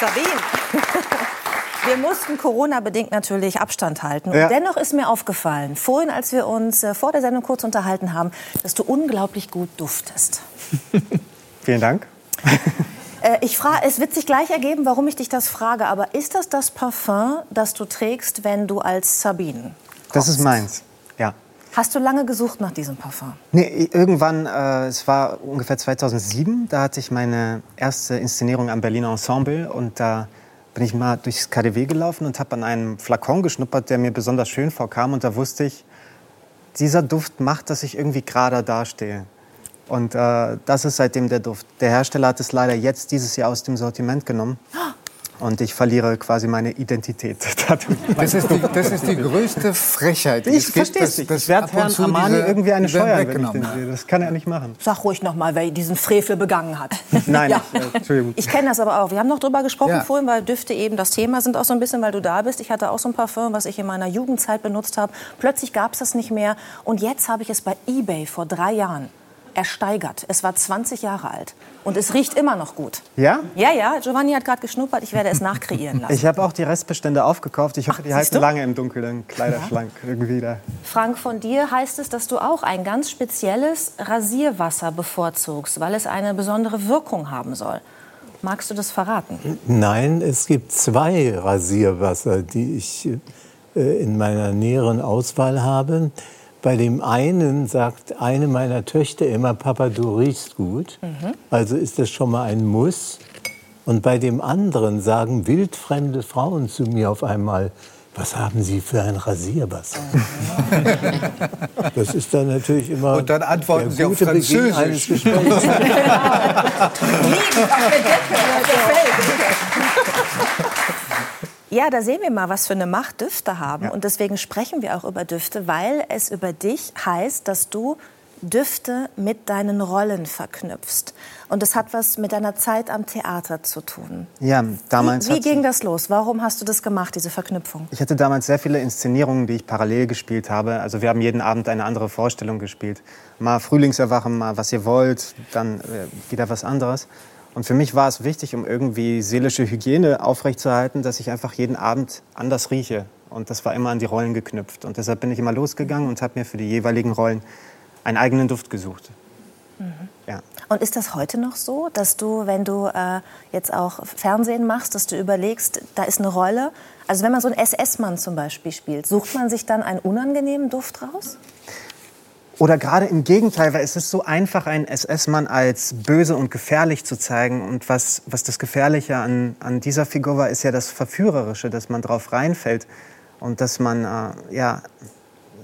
Sabine. Wir mussten Corona-bedingt natürlich Abstand halten. Ja. Dennoch ist mir aufgefallen, vorhin, als wir uns äh, vor der Sendung kurz unterhalten haben, dass du unglaublich gut duftest. Vielen Dank. Äh, ich frage, es wird sich gleich ergeben, warum ich dich das frage. Aber ist das das Parfum, das du trägst, wenn du als Sabine kommst? Das ist meins. Hast du lange gesucht nach diesem Parfum? Nee, irgendwann, äh, es war ungefähr 2007, da hatte ich meine erste Inszenierung am Berliner Ensemble und da bin ich mal durchs KDW gelaufen und habe an einem Flakon geschnuppert, der mir besonders schön vorkam. Und da wusste ich, dieser Duft macht, dass ich irgendwie gerade dastehe. Und äh, das ist seitdem der Duft. Der Hersteller hat es leider jetzt dieses Jahr aus dem Sortiment genommen. Und ich verliere quasi meine Identität. Das ist die, das ist die größte Frechheit. Ich verstehe es nicht. Ich werde Herrn Armani irgendwie eine Steuer wenn ich den sehe. Das kann er nicht machen. Sag ruhig noch mal, wer diesen Frevel begangen hat. Nein, ja. ich, äh, Entschuldigung. Ich kenne das aber auch. Wir haben noch drüber gesprochen ja. vorhin, weil Düfte eben das Thema sind auch so ein bisschen, weil du da bist. Ich hatte auch so ein Parfum, was ich in meiner Jugendzeit benutzt habe. Plötzlich gab es das nicht mehr. Und jetzt habe ich es bei eBay vor drei Jahren ersteigert. Es war 20 Jahre alt und es riecht immer noch gut. Ja? Ja, ja. Giovanni hat gerade geschnuppert. Ich werde es nachkreieren lassen. Ich habe auch die Restbestände aufgekauft. Ich hoffe, Ach, die halten du? lange im Dunkeln, Kleiderschrank ja. irgendwie da. Frank, von dir heißt es, dass du auch ein ganz spezielles Rasierwasser bevorzugst, weil es eine besondere Wirkung haben soll. Magst du das verraten? Nein, es gibt zwei Rasierwasser, die ich äh, in meiner näheren Auswahl habe. Bei dem einen sagt eine meiner Töchter immer, Papa, du riechst gut. Mhm. Also ist das schon mal ein Muss. Und bei dem anderen sagen wildfremde Frauen zu mir auf einmal, was haben Sie für ein Rasierwasser? das ist dann natürlich immer Und dann antworten Sie auf Französisch. Eines Gesprächs. Liegen auf der Decke, auf der Feld. Ja, da sehen wir mal, was für eine Macht Düfte haben. Ja. Und deswegen sprechen wir auch über Düfte, weil es über dich heißt, dass du Düfte mit deinen Rollen verknüpfst. Und das hat was mit deiner Zeit am Theater zu tun. Ja, damals. Wie, wie ging das los? Warum hast du das gemacht, diese Verknüpfung? Ich hatte damals sehr viele Inszenierungen, die ich parallel gespielt habe. Also wir haben jeden Abend eine andere Vorstellung gespielt. Mal Frühlingserwachen, mal was ihr wollt, dann äh, wieder was anderes. Und für mich war es wichtig, um irgendwie seelische Hygiene aufrechtzuerhalten, dass ich einfach jeden Abend anders rieche. Und das war immer an die Rollen geknüpft. Und deshalb bin ich immer losgegangen und habe mir für die jeweiligen Rollen einen eigenen Duft gesucht. Mhm. Ja. Und ist das heute noch so, dass du, wenn du äh, jetzt auch Fernsehen machst, dass du überlegst, da ist eine Rolle? Also wenn man so einen SS-Mann zum Beispiel spielt, sucht man sich dann einen unangenehmen Duft raus? Oder gerade im Gegenteil, weil es ist so einfach, einen SS-Mann als böse und gefährlich zu zeigen. Und was, was das Gefährliche an, an dieser Figur war, ist ja das Verführerische, dass man drauf reinfällt und dass man, äh, ja,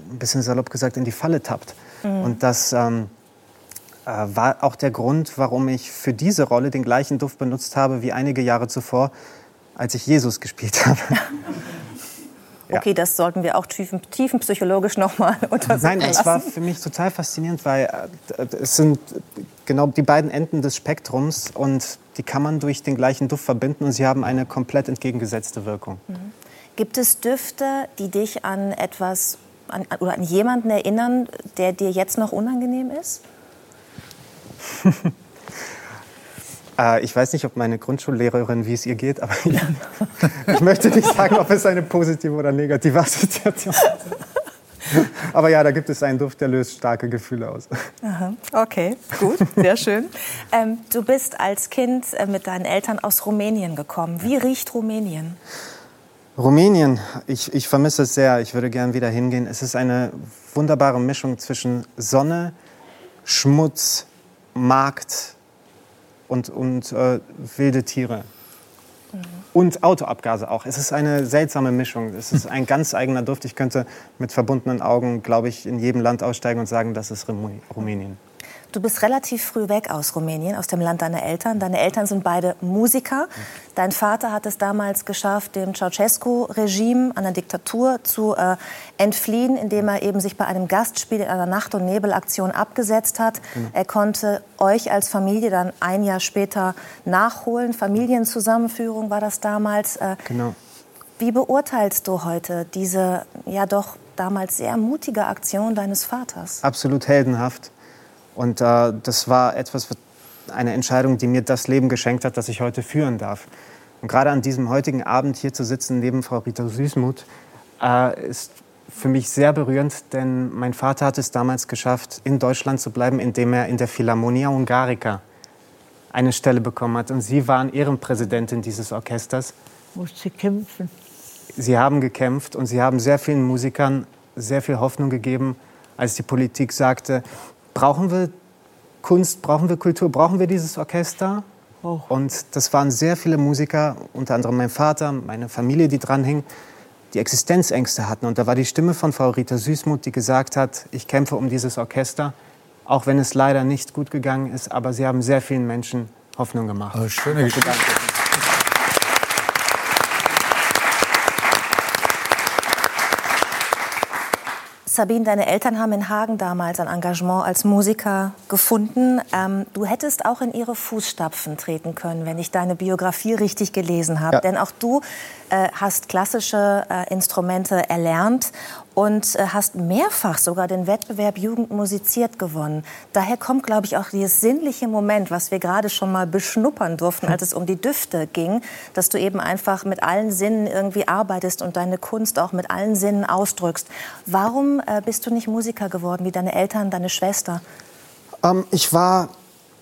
ein bisschen salopp gesagt, in die Falle tappt. Mhm. Und das ähm, äh, war auch der Grund, warum ich für diese Rolle den gleichen Duft benutzt habe wie einige Jahre zuvor, als ich Jesus gespielt habe. Okay, das sollten wir auch tiefen, tiefenpsychologisch nochmal untersuchen. Nein, es war für mich total faszinierend, weil äh, es sind genau die beiden Enden des Spektrums und die kann man durch den gleichen Duft verbinden und sie haben eine komplett entgegengesetzte Wirkung. Mhm. Gibt es Düfte, die dich an etwas an, oder an jemanden erinnern, der dir jetzt noch unangenehm ist? Äh, ich weiß nicht, ob meine Grundschullehrerin, wie es ihr geht, aber ich, ich möchte nicht sagen, ob es eine positive oder negative Assoziation ist. Aber ja, da gibt es einen Duft, der löst starke Gefühle aus. Aha, okay, gut, sehr schön. Ähm, du bist als Kind äh, mit deinen Eltern aus Rumänien gekommen. Wie riecht Rumänien? Rumänien, ich, ich vermisse es sehr. Ich würde gern wieder hingehen. Es ist eine wunderbare Mischung zwischen Sonne, Schmutz, Markt, und, und äh, wilde Tiere. Mhm. Und Autoabgase auch. Es ist eine seltsame Mischung. Es ist ein ganz eigener Duft. Ich könnte mit verbundenen Augen, glaube ich, in jedem Land aussteigen und sagen, das ist Rumänien. Du bist relativ früh weg aus Rumänien, aus dem Land deiner Eltern. Deine Eltern sind beide Musiker. Dein Vater hat es damals geschafft, dem Ceausescu-Regime, einer Diktatur, zu äh, entfliehen, indem er eben sich bei einem Gastspiel in einer Nacht- und Nebelaktion abgesetzt hat. Mhm. Er konnte euch als Familie dann ein Jahr später nachholen. Familienzusammenführung war das damals. Äh, genau. Wie beurteilst du heute diese ja doch damals sehr mutige Aktion deines Vaters? Absolut heldenhaft. Und äh, das war etwas, eine Entscheidung, die mir das Leben geschenkt hat, das ich heute führen darf. Und gerade an diesem heutigen Abend hier zu sitzen neben Frau Rita Süßmuth äh, ist für mich sehr berührend, denn mein Vater hat es damals geschafft, in Deutschland zu bleiben, indem er in der Philharmonia Hungarica eine Stelle bekommen hat. Und Sie waren Ehrenpräsidentin dieses Orchesters. Musste kämpfen. Sie haben gekämpft und Sie haben sehr vielen Musikern sehr viel Hoffnung gegeben, als die Politik sagte, brauchen wir Kunst, brauchen wir Kultur, brauchen wir dieses Orchester? Oh. Und das waren sehr viele Musiker, unter anderem mein Vater, meine Familie, die dranhing, die Existenzängste hatten. Und da war die Stimme von Frau Rita Süßmuth, die gesagt hat, ich kämpfe um dieses Orchester, auch wenn es leider nicht gut gegangen ist, aber sie haben sehr vielen Menschen Hoffnung gemacht. Oh, schöne Geschichte. Sabine, deine Eltern haben in Hagen damals ein Engagement als Musiker gefunden. Ähm, du hättest auch in ihre Fußstapfen treten können, wenn ich deine Biografie richtig gelesen habe. Ja. Denn auch du äh, hast klassische äh, Instrumente erlernt und äh, hast mehrfach sogar den Wettbewerb Jugend musiziert gewonnen. Daher kommt, glaube ich, auch dieses sinnliche Moment, was wir gerade schon mal beschnuppern durften, als es um die Düfte ging, dass du eben einfach mit allen Sinnen irgendwie arbeitest und deine Kunst auch mit allen Sinnen ausdrückst. Warum äh, bist du nicht Musiker geworden wie deine Eltern, deine Schwester? Ähm, ich war,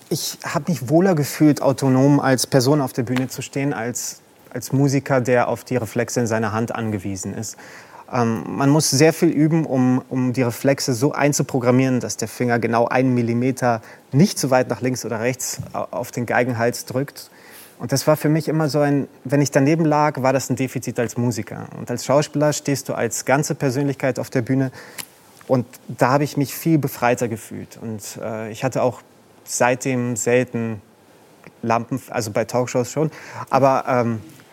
ich habe mich wohler gefühlt, autonom als Person auf der Bühne zu stehen, als, als Musiker, der auf die Reflexe in seiner Hand angewiesen ist. Ähm, man muss sehr viel üben, um, um die Reflexe so einzuprogrammieren, dass der Finger genau einen Millimeter nicht zu weit nach links oder rechts au- auf den Geigenhals drückt. Und das war für mich immer so ein, wenn ich daneben lag, war das ein Defizit als Musiker. Und als Schauspieler stehst du als ganze Persönlichkeit auf der Bühne und da habe ich mich viel befreiter gefühlt. Und äh, ich hatte auch seitdem selten Lampen, also bei Talkshows schon, aber ähm, äh,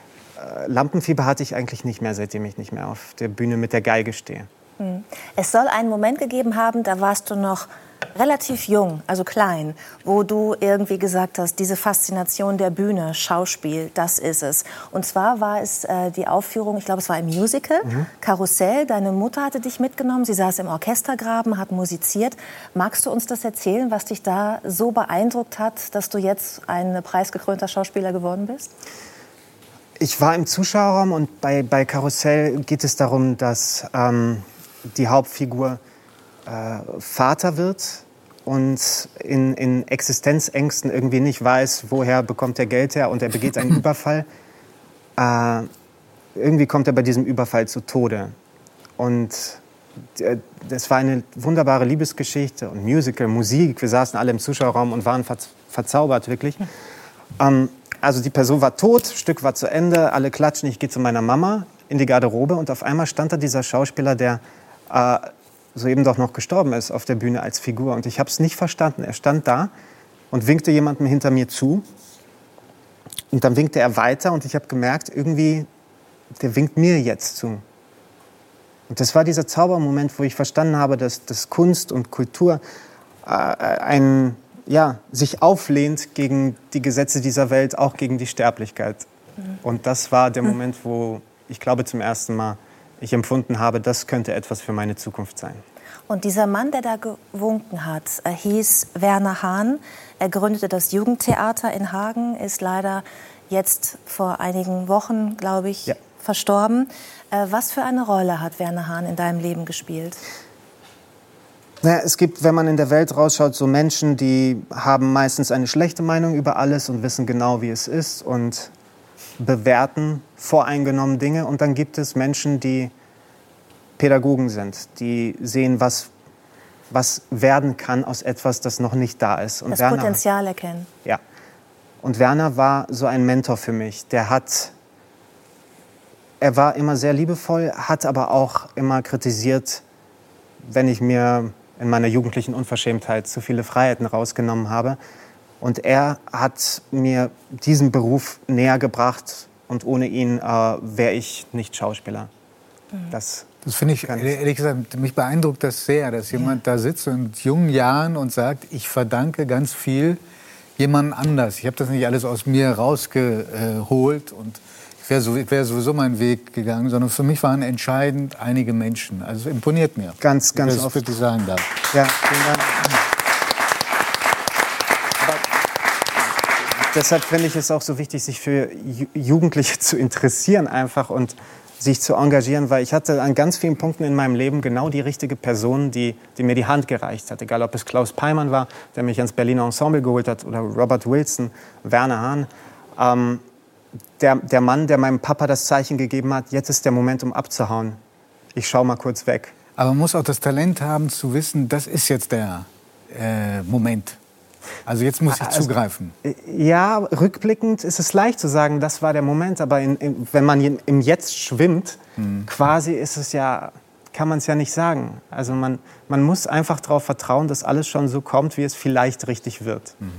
Lampenfieber hatte ich eigentlich nicht mehr, seitdem ich nicht mehr auf der Bühne mit der Geige stehe. Es soll einen Moment gegeben haben, da warst du noch relativ jung, also klein, wo du irgendwie gesagt hast, diese Faszination der Bühne, Schauspiel, das ist es. Und zwar war es äh, die Aufführung, ich glaube, es war im Musical, Karussell. Deine Mutter hatte dich mitgenommen, sie saß im Orchestergraben, hat musiziert. Magst du uns das erzählen, was dich da so beeindruckt hat, dass du jetzt ein preisgekrönter Schauspieler geworden bist? Ich war im Zuschauerraum und bei, bei Karussell geht es darum, dass ähm, die Hauptfigur äh, Vater wird und in, in Existenzängsten irgendwie nicht weiß, woher bekommt er Geld her und er begeht einen Überfall. Äh, irgendwie kommt er bei diesem Überfall zu Tode. Und äh, das war eine wunderbare Liebesgeschichte und Musical, Musik. Wir saßen alle im Zuschauerraum und waren verz verzaubert, wirklich. Ähm, also die Person war tot, Stück war zu Ende, alle klatschen, ich gehe zu meiner Mama in die Garderobe und auf einmal stand da dieser Schauspieler, der äh, soeben doch noch gestorben ist auf der Bühne als Figur. Und ich habe es nicht verstanden. Er stand da und winkte jemandem hinter mir zu. Und dann winkte er weiter und ich habe gemerkt, irgendwie, der winkt mir jetzt zu. Und das war dieser Zaubermoment, wo ich verstanden habe, dass, dass Kunst und Kultur äh, ein, ja, sich auflehnt gegen die Gesetze dieser Welt, auch gegen die Sterblichkeit. Und das war der Moment, wo ich glaube zum ersten Mal ich empfunden habe, das könnte etwas für meine Zukunft sein. Und dieser Mann, der da gewunken hat, er hieß Werner Hahn. Er gründete das Jugendtheater in Hagen, ist leider jetzt vor einigen Wochen, glaube ich, Ja. verstorben. Äh, Was für eine Rolle hat Werner Hahn in deinem Leben gespielt? Naja, es gibt, wenn man in der Welt rausschaut, so Menschen, die haben meistens eine schlechte Meinung über alles und wissen genau, wie es ist und bewerten voreingenommen Dinge. Und dann gibt es Menschen, die Pädagogen sind, die sehen, was, was werden kann aus etwas, das noch nicht da ist. Und Das Werner- Potenzial erkennen. Ja. Und Werner war so ein Mentor für mich. Der hat, er war immer sehr liebevoll, hat aber auch immer kritisiert, wenn ich mir in meiner jugendlichen Unverschämtheit zu viele Freiheiten rausgenommen habe. Und er hat mir diesen Beruf näher gebracht und ohne ihn äh, wäre ich nicht Schauspieler. Das Das finde ich, ehrlich gesagt, mich beeindruckt das sehr, dass jemand da sitzt in jungen Jahren und sagt, ich verdanke ganz viel jemand anders. Ich habe das nicht alles aus mir rausgeholt und wäre so, ich wär sowieso meinen Weg gegangen, sondern für mich waren entscheidend einige Menschen. Also es imponiert mir. Ganz, ganz ich oft. wirklich sagen darf. Ja, vielen Dank. deshalb finde ich es auch so wichtig, sich für Jugendliche zu interessieren einfach und sich zu engagieren, weil ich hatte an ganz vielen Punkten in meinem Leben genau die richtige Person, die, die mir die Hand gereicht hat. Egal, ob es Klaus Peimann war, der mich ans Berliner Ensemble geholt hat, oder Robert Wilson, Werner Hahn. Ähm, der, der Mann, der meinem Papa das Zeichen gegeben hat, jetzt ist der Moment, um abzuhauen. Ich schaue mal kurz weg. Aber man muss auch das Talent haben, zu wissen, das ist jetzt der äh, Moment. Also jetzt muss ich also, zugreifen. Ja, rückblickend ist es leicht zu sagen, das war der Moment. Aber in, in, wenn man im Jetzt schwimmt, mhm. quasi ist es ja, kann man es ja nicht sagen. Also man, man muss einfach darauf vertrauen, dass alles schon so kommt, wie es vielleicht richtig wird. Mhm.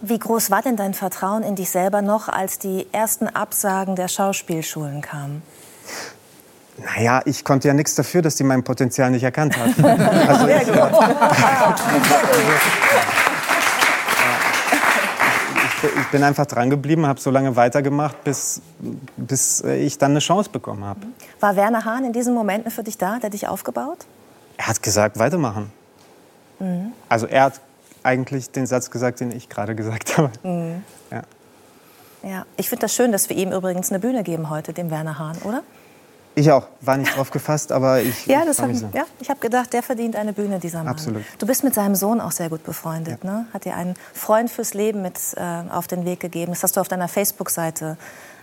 Wie groß war denn dein Vertrauen in dich selber noch, als die ersten Absagen der Schauspielschulen kamen? Naja, ich konnte ja nichts dafür, dass die mein Potenzial nicht erkannt hatten. Also ich, ich bin einfach dran geblieben, habe so lange weitergemacht, bis, bis ich dann eine Chance bekommen habe. War Werner Hahn in diesen Momenten für dich da, der dich aufgebaut? Er hat gesagt, weitermachen. Mhm. Also er hat eigentlich den Satz gesagt, den ich gerade gesagt habe. Mhm. Ja. ja. Ich finde das schön, dass wir ihm übrigens eine Bühne geben heute, dem Werner Hahn, oder? Ich auch. War nicht drauf gefasst, aber ich. Ja, das hab, so. ja ich habe gedacht, der verdient eine Bühne, dieser Mann. Absolut. Du bist mit seinem Sohn auch sehr gut befreundet. Ja. Ne? Hat dir einen Freund fürs Leben mit äh, auf den Weg gegeben. Das hast du auf deiner Facebook-Seite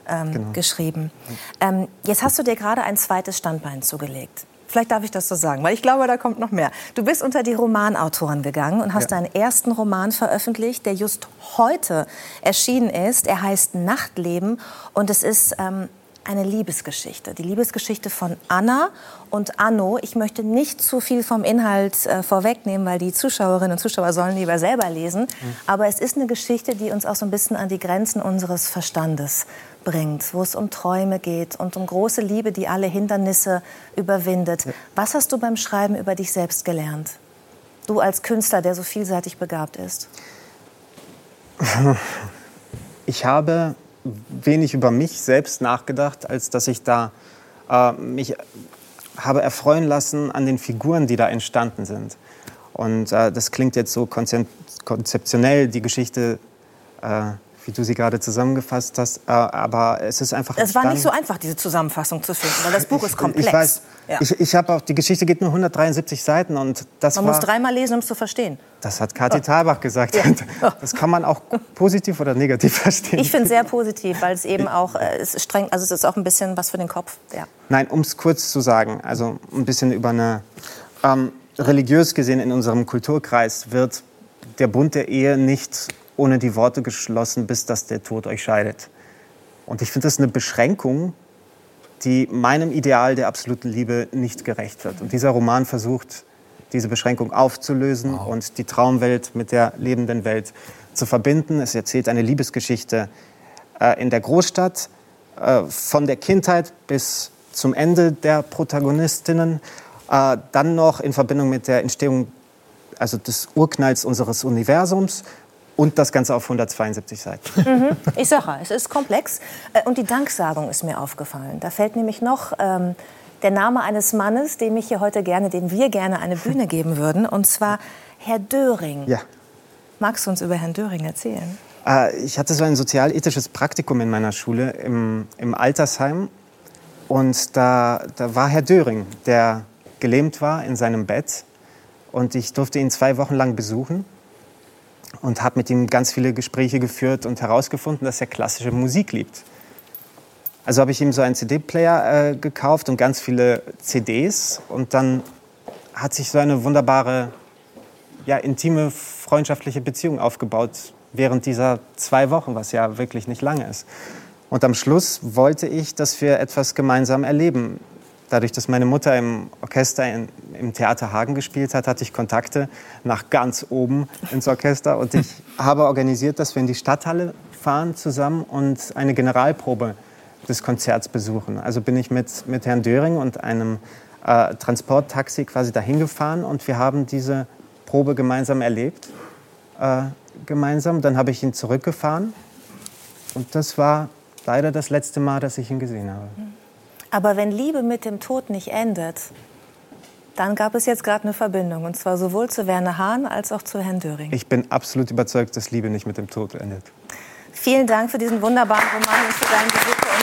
ähm, genau. geschrieben. Ähm, jetzt hast du dir gerade ein zweites Standbein zugelegt. Vielleicht darf ich das so sagen, weil ich glaube, da kommt noch mehr. Du bist unter die Romanautoren gegangen und hast ja. deinen ersten Roman veröffentlicht, der just heute erschienen ist. Er heißt Nachtleben und es ist ähm, eine Liebesgeschichte. Die Liebesgeschichte von Anna und Anno. Ich möchte nicht zu viel vom Inhalt äh, vorwegnehmen, weil die Zuschauerinnen und Zuschauer sollen lieber selber lesen. Mhm. Aber es ist eine Geschichte, die uns auch so ein bisschen an die Grenzen unseres Verstandes bringt, wo es um Träume geht und um große Liebe, die alle Hindernisse überwindet. Was hast du beim Schreiben über dich selbst gelernt? Du als Künstler, der so vielseitig begabt ist. Ich habe wenig über mich selbst nachgedacht, als dass ich da äh, mich habe erfreuen lassen an den Figuren, die da entstanden sind. Und äh, das klingt jetzt so konzeptionell, die Geschichte äh, wie du sie gerade zusammengefasst hast. Äh, aber es ist einfach. Es war nicht so einfach, diese Zusammenfassung zu finden, weil das Buch ist komplex. Ich weiß. Ja. Ich, ich habe auch die Geschichte geht nur 173 Seiten und das Man war, muss dreimal lesen, um es zu verstehen. Das hat Kathi Thalbach gesagt. Ja. Das kann man auch positiv oder negativ verstehen. Ich finde es sehr positiv, weil es eben auch äh, es streng, also es ist auch ein bisschen was für den Kopf. Ja. Nein, um es kurz zu sagen, also ein bisschen über eine ähm, religiös gesehen in unserem Kulturkreis wird der Bund der Ehe nicht ohne die Worte geschlossen, bis dass der Tod euch scheidet. Und ich finde das eine Beschränkung, die meinem Ideal der absoluten Liebe nicht gerecht wird. Und dieser Roman versucht, diese Beschränkung aufzulösen wow. und die Traumwelt mit der lebenden Welt zu verbinden. Es erzählt eine Liebesgeschichte äh, in der Großstadt, äh, von der Kindheit bis zum Ende der Protagonistinnen, äh, dann noch in Verbindung mit der Entstehung also des Urknalls unseres Universums und das Ganze auf 172 Seiten. Mhm. Ich sage, es ist komplex. Äh, und die Danksagung ist mir aufgefallen. Da fällt nämlich noch ähm, der Name eines Mannes, dem ich hier heute gerne, dem wir gerne eine Bühne geben würden, und zwar Herr Döring. Ja. Magst du uns über Herrn Döring erzählen? Äh, ich hatte so ein sozialethisches Praktikum in meiner Schule im, im Altersheim. Und da, da war Herr Döring, der gelähmt war in seinem Bett. Und ich durfte ihn zwei Wochen lang besuchen und habe mit ihm ganz viele Gespräche geführt und herausgefunden, dass er klassische Musik liebt. Also habe ich ihm so einen CD-Player äh, gekauft und ganz viele CDs und dann hat sich so eine wunderbare, ja, intime, freundschaftliche Beziehung aufgebaut während dieser zwei Wochen, was ja wirklich nicht lange ist. Und am Schluss wollte ich, dass wir etwas gemeinsam erleben dadurch, dass meine Mutter im Orchester in, im Theater Hagen gespielt hat, hatte ich Kontakte nach ganz oben ins Orchester. Und ich habe organisiert, dass wir in die Stadthalle fahren zusammen und eine Generalprobe des Konzerts besuchen. Also bin ich mit, mit Herrn Döring und einem äh, Transporttaxi quasi dahin gefahren und wir haben diese Probe gemeinsam erlebt. Äh, gemeinsam. Dann habe ich ihn zurückgefahren und das war leider das letzte Mal, dass ich ihn gesehen habe. Aber wenn Liebe mit dem Tod nicht endet, dann gab es jetzt gerade eine Verbindung. Und zwar sowohl zu Werner Hahn als auch zu Herrn Döring. Ich bin absolut überzeugt, dass Liebe nicht mit dem Tod endet. Vielen Dank für diesen wunderbaren Roman und für deinen Besuch